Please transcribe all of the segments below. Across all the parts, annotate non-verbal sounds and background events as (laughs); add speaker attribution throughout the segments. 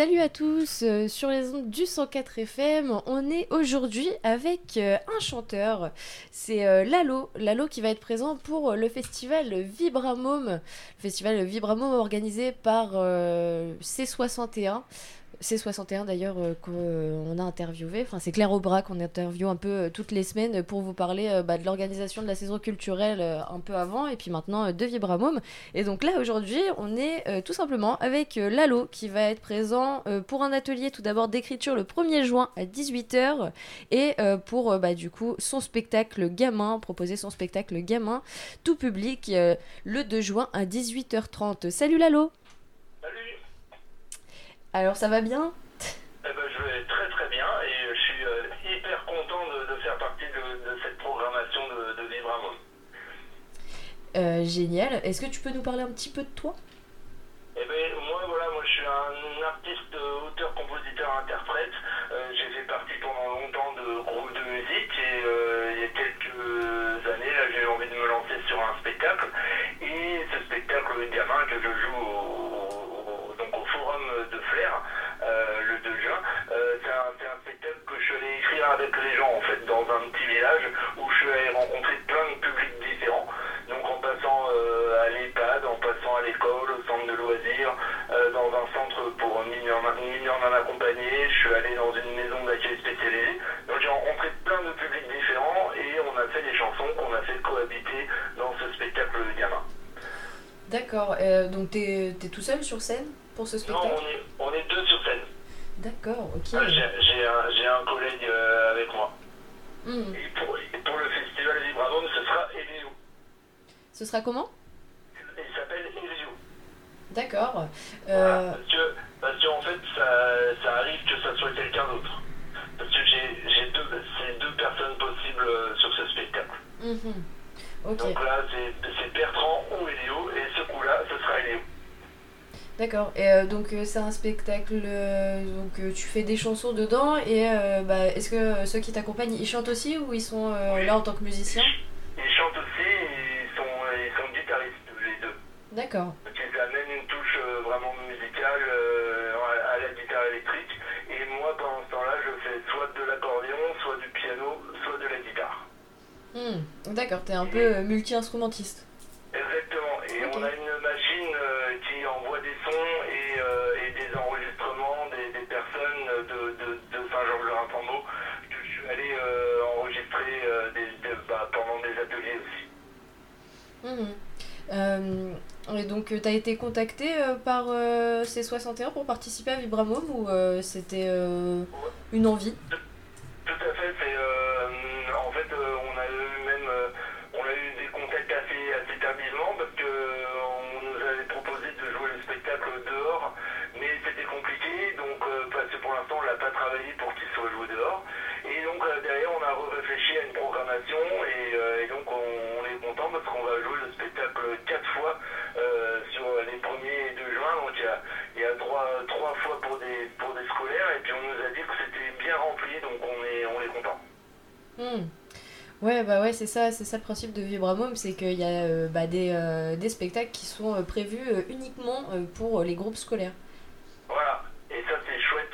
Speaker 1: Salut à tous, euh, sur les ondes du 104 FM, on est aujourd'hui avec euh, un chanteur, c'est euh, Lalo, Lalo qui va être présent pour le festival Vibramome, le festival Vibramome organisé par C61. C61 d'ailleurs euh, qu'on euh, a interviewé. Enfin, c'est Claire Aubra qu'on interviewe un peu euh, toutes les semaines pour vous parler bah, de l'organisation de la saison culturelle un peu avant et puis maintenant de Vibramome. Et donc là aujourd'hui, on est tout simplement avec Lalo qui va être présent pour un atelier tout d'abord d'écriture le 1er juin à 18h et pour bah, du coup son spectacle gamin, proposer son spectacle gamin tout public le 2 juin à 18h30. Salut Lalo alors ça va bien
Speaker 2: eh ben, Je vais très très bien et je suis euh, hyper content de, faire partie de, cette programmation de, de Vivre
Speaker 1: euh, génial. Est-ce que tu peux nous parler un petit peu de toi?
Speaker 2: Eh ben, moi, voilà, moi je suis un artiste, auteur, compositeur, interprète.
Speaker 1: D'accord, donc tu es, tout seul sur scène ce spectacle
Speaker 2: Non, on est, deux sur scène.
Speaker 1: D'accord, ok.
Speaker 2: Ah, j'ai un, collègue euh, avec moi. Hmm. Et, pour, le festival Vibramum, ce sera Elio.
Speaker 1: Ce sera comment?
Speaker 2: Il s'appelle Elio.
Speaker 1: D'accord.
Speaker 2: Euh, parce, que, en fait, ça, arrive que ça soit quelqu'un d'autre. Parce que j'ai deux, deux personnes possibles euh, sur ce spectacle. Mhm. Donc là, c'est Bertrand ou Elio, et ce coup-là, ce sera Elio.
Speaker 1: D'accord. Et euh, donc euh, c'est un spectacle, euh, donc tu fais des chansons dedans et bah, est-ce que ceux qui t'accompagnent, ils chantent aussi ou ils sont là en tant que musiciens
Speaker 2: Ils chantent aussi, ils sont, ils sont guitaristes les deux.
Speaker 1: D'accord.
Speaker 2: Ils amènent une touche vraiment musicale à la guitare électrique et moi pendant ce temps-là je fais soit de l'accordéon, soit du piano, soit de la guitare.
Speaker 1: Hmm. D'accord, t'es un peu multi-instrumentiste.
Speaker 2: Exactement. Et on a une machine des sons et, euh, et des enregistrements des, des personnes de, de, de Saint-Georges-le-Rampambeau que je suis allé euh, enregistrer euh, des, bah, pendant des ateliers aussi.
Speaker 1: Mmh. et donc, tu as été contacté par C61 pour participer à Vibramome ou c'était une envie? Ouais, c'est ça, c'est ça le principe de Vibramome, c'est qu'il y a euh, bah, des, euh, des, spectacles qui sont euh, prévus uniquement pour les groupes scolaires.
Speaker 2: Voilà, et ça c'est chouette.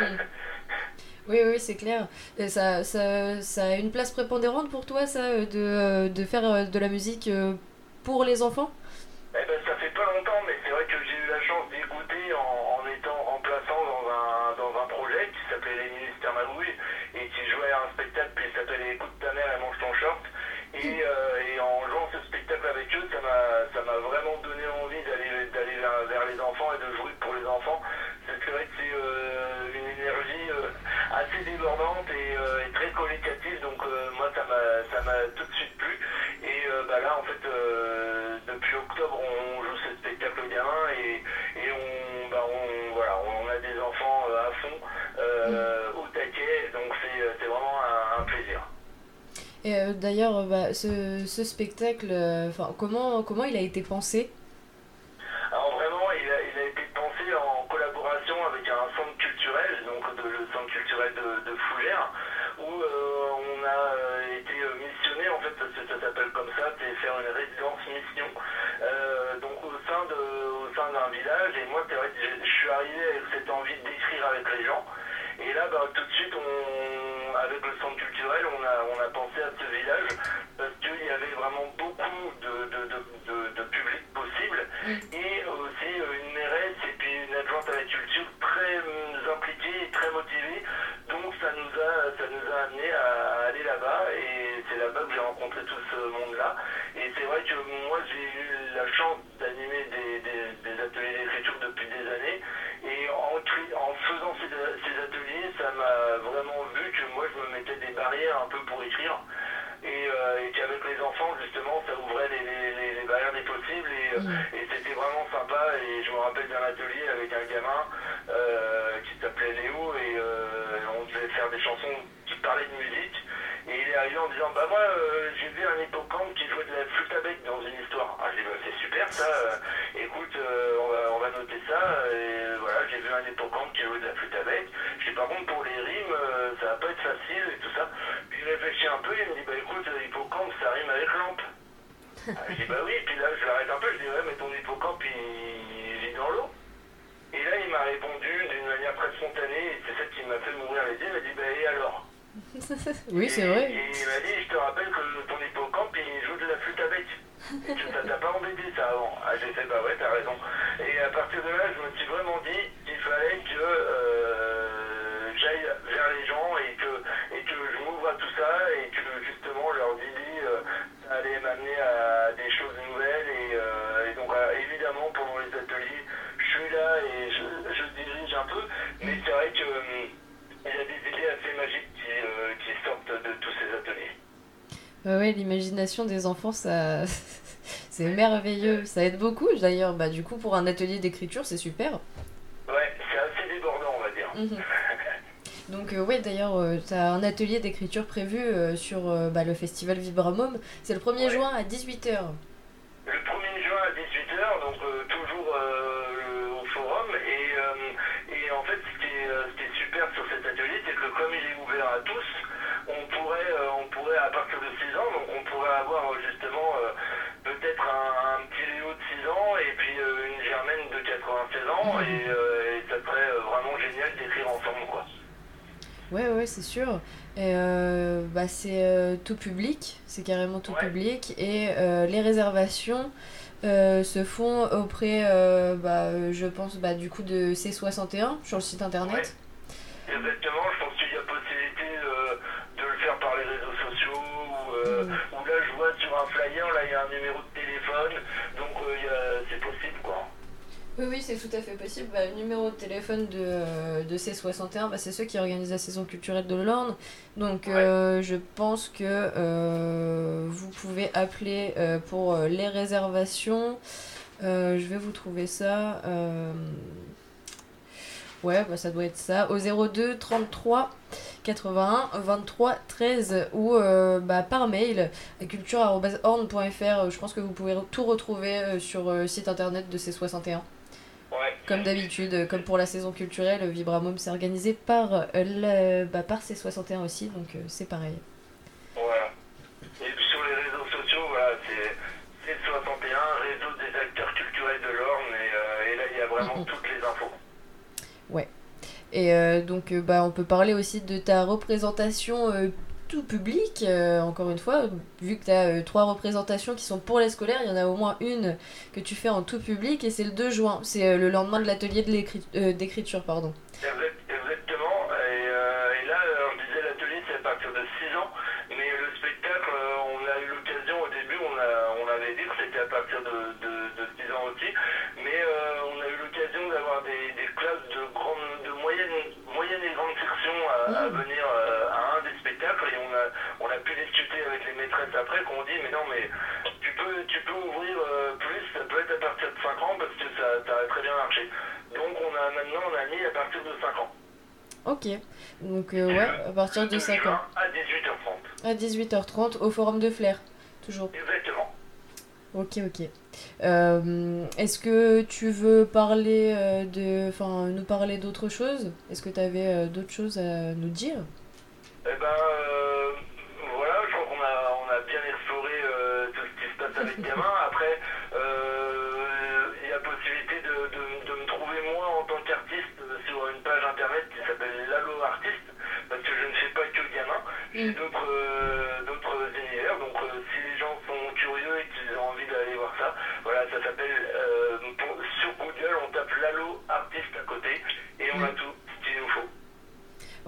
Speaker 1: Mm. (laughs) Oui, oui, c'est clair. ça, ça, ça, a une place prépondérante pour toi, ça, de, de faire de la musique pour les enfants
Speaker 2: eh ben, ça fait pas longtemps, mais c'est vrai que j'ai eu la chance d'y goûter en, en, étant remplaçant dans un, dans un projet qui s'appelait Les Ministères Magouilles et qui jouait à un spectacle qui s'appelait Écoute ta mère et mange ton short. Et, euh, et en jouant ce spectacle avec eux, ça m'a vraiment donné envie d'aller vers, vers, les enfants et de jouer pour les enfants. C'est vrai que c'est euh, une énergie euh, assez débordante et, Et euh,
Speaker 1: d'ailleurs, bah, ce, spectacle, enfin comment, il a été pensé?
Speaker 2: Alors vraiment, il a, été pensé en collaboration avec un centre culturel, donc le centre culturel de, de Fougères, où on a été missionné, en fait, parce que ça s'appelle comme ça, c'est faire une résidence mission. Euh, donc au sein de, d'un village. Et moi, je suis arrivé avec cette envie d'écrire avec les gens. Et là, bah, tout très euh, impliquée et très motivée. Donc ça nous a, ça nous a amené à aller là-bas et c'est là-bas que j'ai rencontré tout ce monde-là. Et c'est vrai que moi j'ai eu la chance d'animer des, des, ateliers d'écriture depuis des années et en, en faisant ces, ateliers, ça m'a vraiment vu que moi je me mettais des barrières un peu pour écrire. Et, euh, et qu'avec les enfants, justement, ça ouvrait les Et je me rappelle d'un atelier avec un gamin euh, qui s'appelait Léo. Et euh, on devait faire des chansons qui parlaient de musique. Et il est arrivé en disant Bah, moi, euh, j'ai vu un hippocampe qui jouait de la flûte à bec dans une histoire. Ah, j'ai dit Bah, C'est super ça. Écoute, on, va, noter ça. Et voilà, j'ai vu un hippocampe qui jouait de la flûte à bec. Je dis Par contre, pour les rimes, ça va pas être facile et tout ça. Puis il réfléchit un peu et il me dit Bah, écoute, hippocampe, ça rime avec lampe. Ah, je dis Bah, oui. Puis là, je l'arrête un peu. Je dis Ouais, mais ton hippocampe, il, M'a répondu d'une manière très spontanée, et c'est ça qui m'a fait mourir les yeux. Il m'a dit Bah, et alors (laughs)
Speaker 1: oui, c'est vrai.
Speaker 2: Et il m'a dit, je te rappelle que ton hippocampe, il joue de la flûte à bec. Et que ça t'a pas embêté ça avant. Ah, j'ai fait, bah ouais, t'as raison. Et à partir de là, je me suis vraiment dit qu'il fallait que euh, j'aille vers les gens et que, et que je m'ouvre à tout ça et que justement, je leur dis, euh, ça allait m'amener à des Mais c'est vrai que. hum, il y a des idées assez magiques qui, euh, qui sortent de tous ces ateliers.
Speaker 1: Ouais, ouais, l'imagination des enfants, ça, (laughs) c'est merveilleux. Ça aide beaucoup, d'ailleurs. Bah, du coup, pour un atelier d'écriture, c'est super.
Speaker 2: Ouais, c'est assez débordant, on va dire.
Speaker 1: Mhm. (laughs) Donc, euh, ouais, d'ailleurs, euh, t'as un atelier d'écriture prévu euh, sur euh, bah, le festival Vibramum. C'est le 1er
Speaker 2: Ouais.
Speaker 1: juin à 18h.
Speaker 2: Le 1er juin à 18h, donc euh, toujours partir de 6 ans, donc on pourrait avoir euh, justement euh, peut-être un, un petit Léo de 6 ans et puis euh, une Germaine de 96 ans. Et, euh, et ça serait vraiment génial d'écrire ensemble, quoi.
Speaker 1: Ouais, ouais, c'est sûr. Et euh, bah, c'est euh, tout public, c'est carrément tout
Speaker 2: Ouais.
Speaker 1: public. Et euh, les réservations se font auprès, bah, je pense, bah, du coup, de C61 sur le site internet.
Speaker 2: Exactement, je vois sur un flyer, là il y a un numéro de téléphone, donc euh, c'est possible quoi.
Speaker 1: Oui, oui, c'est tout à fait possible. Bah, le numéro de téléphone de, euh, de C61, bah, c'est ceux qui organisent la saison culturelle de l'Orne. Donc,
Speaker 2: Ouais.
Speaker 1: euh, je pense que euh, vous pouvez appeler euh, pour les réservations. Je vais vous trouver ça. Euh, Ouais, bah, ça doit être ça. Au 02 33 81 23 13 ou euh, bah, par mail à culture.orne.fr. Je pense que vous pouvez tout retrouver euh, sur le site internet de C61.
Speaker 2: Ouais.
Speaker 1: Comme d'habitude, euh, comme pour la saison culturelle, Vibramum s'est organisé par, euh, le, bah, par C61 aussi, donc euh, c'est pareil.
Speaker 2: Voilà. Et puis sur les réseaux sociaux, voilà, c'est c'est 61, réseau des acteurs culturels de l'Orne, et, euh, et là il y a vraiment
Speaker 1: Mhm.
Speaker 2: toutes les infos.
Speaker 1: Et euh, donc, euh, bah, on peut parler aussi de ta représentation euh, tout public, encore une fois, vu que tu as trois représentations qui sont pour les scolaires, il y en a au moins une que tu fais en tout public, et c'est le 2 juin, c'est le lendemain de l'atelier d'écriture. pardon.
Speaker 2: Mais tu peux, tu peux ouvrir euh, plus, ça peut être à partir de 5 ans, parce que ça, ça a très bien marché. Donc on a maintenant, on a mis à partir de 5 ans.
Speaker 1: Ok, donc euh, ouais, à partir de 5 ans.
Speaker 2: À 18h30.
Speaker 1: À 18h30 au Forum de Flair, toujours.
Speaker 2: Exactement.
Speaker 1: Ok, ok. Euh, Est-ce que tu veux parler euh, de, enfin, nous parler d'autre chose? Est-ce que tu avais d'autres choses à nous dire?
Speaker 2: Eh ben,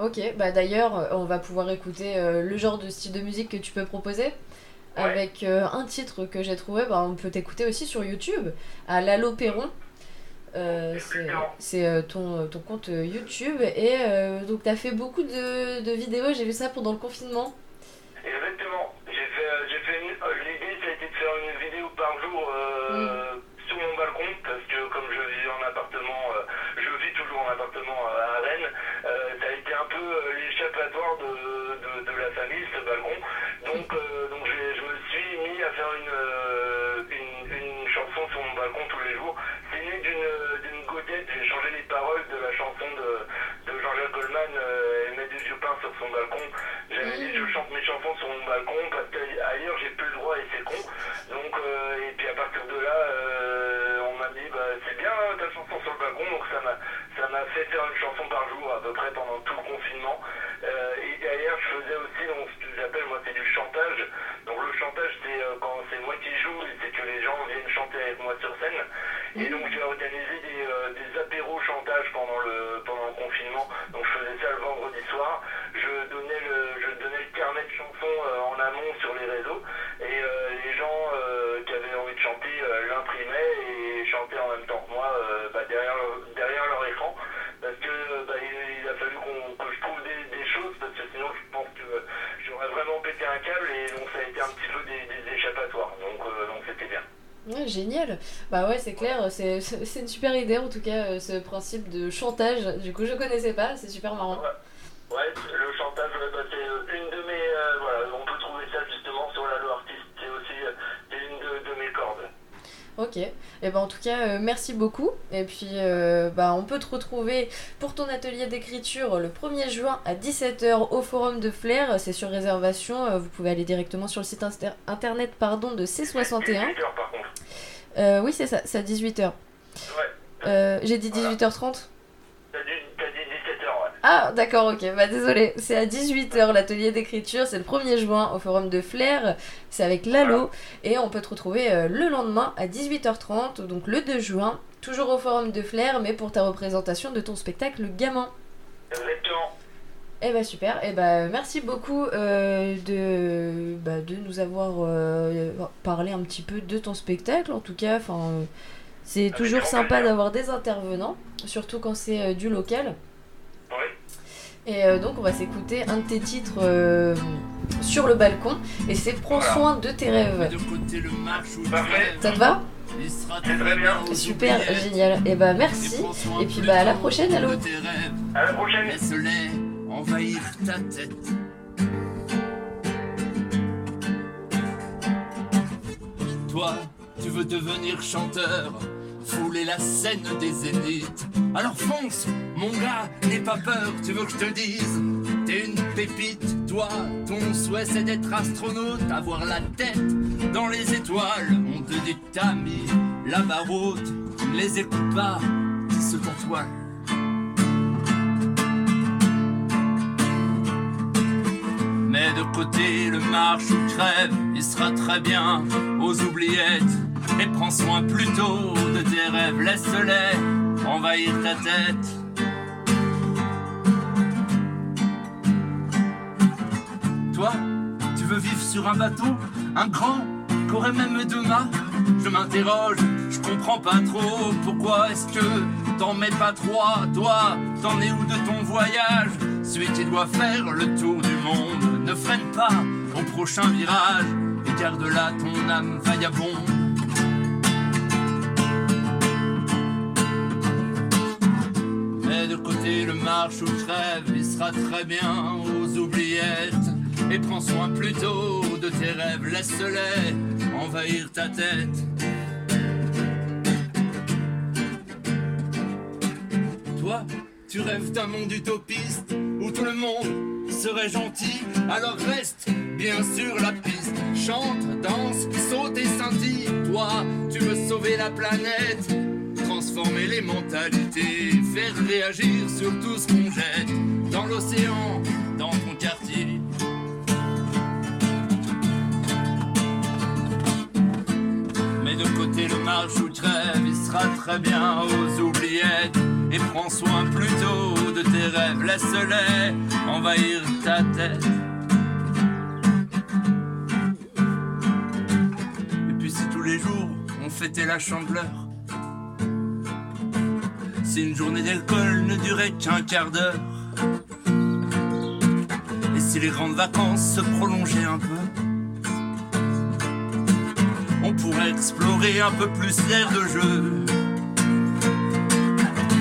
Speaker 1: Ok, bah d'ailleurs, on va pouvoir écouter le genre de style de musique que tu peux proposer. Avec un titre que j'ai trouvé, bah, on peut t'écouter aussi sur YouTube, à Lalo Perron. c'est ton, ton compte YouTube et donc tu as fait beaucoup de, de vidéos, j'ai vu ça pendant le confinement.
Speaker 2: Exactement, Jean-Jacques Goldman, et met du pain sur son balcon. J'avais dit je chante mes chansons sur mon balcon parce qu'ailleurs j'ai plus le droit et c'est con. Donc, et puis à partir de là, bah, c'est bien hein, ta chanson sur le balcon, donc ça m'a, ça m'a fait faire une chanson par jour à peu près pendant tout le confinement. Euh, et derrière, je faisais aussi donc, ce que j'appelle moi c'est du chantage. Donc le chantage, c'est euh, quand c'est moi qui joue, c'est que les gens viennent chanter avec moi sur scène. Et donc j'ai organisé des, euh, des chansons en amont sur les réseaux. Et les gens qui avaient envie de chanter l'imprimaient et chantaient en même temps que moi bah, derrière, derrière leur écran. Parce que bah, il, a fallu qu'on, que je trouve des, des, choses, parce que sinon je pense que j'aurais vraiment pété un câble et donc ça a été un petit peu des, des échappatoires. Donc, donc c'était bien.
Speaker 1: Ouais, génial. Bah ouais, c'est clair, c'est, c'est une super idée en tout cas, euh, ce principe de chantage. Du coup, je connaissais pas, c'est super marrant.
Speaker 2: Ouais, ouais le chantage, bah, c'est euh, une de mes. Euh, voilà, on peut trouver ça justement sur la loi artiste, c'est aussi une de, de mes cordes.
Speaker 1: Ok, et eh ben en tout cas euh, merci beaucoup et puis euh, bah, on peut te retrouver pour ton atelier d'écriture le 1er juin à 17h au forum de Flair, c'est sur réservation, euh, vous pouvez aller directement sur le site internet pardon, de C61.
Speaker 2: 18h par contre.
Speaker 1: oui c'est ça, c'est à 18h. Ouais. J'ai dit 18h30 ah, d'accord, ok. Bah, désolé. C'est à 18h l'atelier d'écriture. C'est le 1er juin au Forum de Flair. C'est avec Lalo. Et on peut te retrouver euh, le lendemain à 18h30, donc le 2 juin, toujours au Forum de Flair, mais pour ta représentation de ton spectacle Gamin.
Speaker 2: Exactement.
Speaker 1: Eh bah super, eh bah merci beaucoup euh, de, bah, de nous avoir euh, parlé un petit peu de ton spectacle en tout cas. c'est toujours sympa d'avoir des intervenants, surtout quand c'est du local. Et euh, donc on va s'écouter un de tes titres euh, sur le balcon et c'est Prends soin de tes rêves. Ça te va? Super, génial. Et bah merci. Et puis bah à la prochaine,
Speaker 2: allô. À la prochaine.
Speaker 3: envahir ta tête. Toi, tu veux devenir chanteur fouler la scène des zéniths. Alors fonce, mon gars, n'aie pas peur, tu veux que je te dise T'es une pépite, toi, ton souhait c'est d'être astronaute, avoir la tête dans les étoiles. On te dit t'as mis la barre haute, ne les écoutes pas, c'est ce toi. Mais de côté, le marche ou crève, il sera très bien aux oubliettes et prends soin plutôt de tes rêves, laisse-les envahir ta tête. Tu veux vivre sur un bateau, un grand, qu'aurait même deux mâts Je m'interroge, je comprends pas trop pourquoi est-ce que t'en mets pas trois, toi, t'en es où de ton voyage? Celui qui doit faire le tour du monde, ne freine pas au prochain virage et garde là ton âme vagabonde. le marche ou crève, il sera très bien aux oubliettes. Et prends soin plutôt de tes rêves, laisse-les envahir ta tête. Toi, tu rêves d'un monde utopiste où tout le monde serait gentil, alors reste bien sûr la piste. Chante, danse, saute et scintille. Toi, tu veux sauver la planète transformer les mentalités, faire réagir sur tout ce qu'on jette dans l'océan, dans ton quartier. Côté le marche ou trêve, il sera très bien aux oubliettes. Et prends soin plutôt de de tes rêves, laisse-les envahir ta tête. Et puis si tous les jours on fêtait la chandeleur, si une journée d'alcool ne durait qu'un quart d'heure, et si les grandes vacances se prolongeaient un peu, pourrait explorer un peu plus l'air de jeu.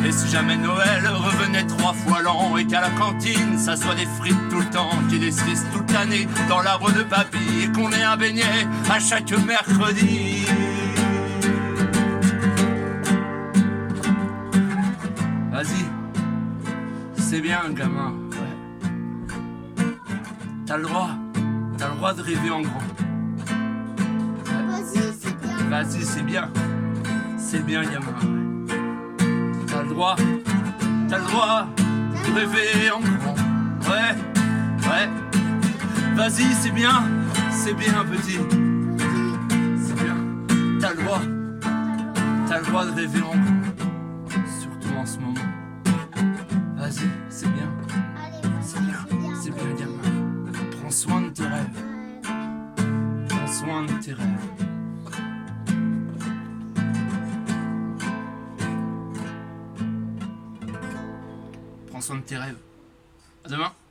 Speaker 3: Et si jamais Noël revenait trois fois l'an et qu'à la cantine ça soit des frites tout le temps, qu'il y ait des cerises toute l'année dans l'arbre de papy et qu'on ait un beignet à chaque mercredi. Vas-y, c'est bien gamin, ouais. T'as le droit, t'as le droit de rêver en grand.
Speaker 4: Vas-y, c'est bien.
Speaker 3: C'est bien. Gamin. T'as le droit. T'as le droit de rêver en grand. Ouais, ouais. Vas-y, c'est bien. C'est bien, petit. C'est bien. T'as le droit. T'as le droit de rêver en grand. Tes rêves. À demain.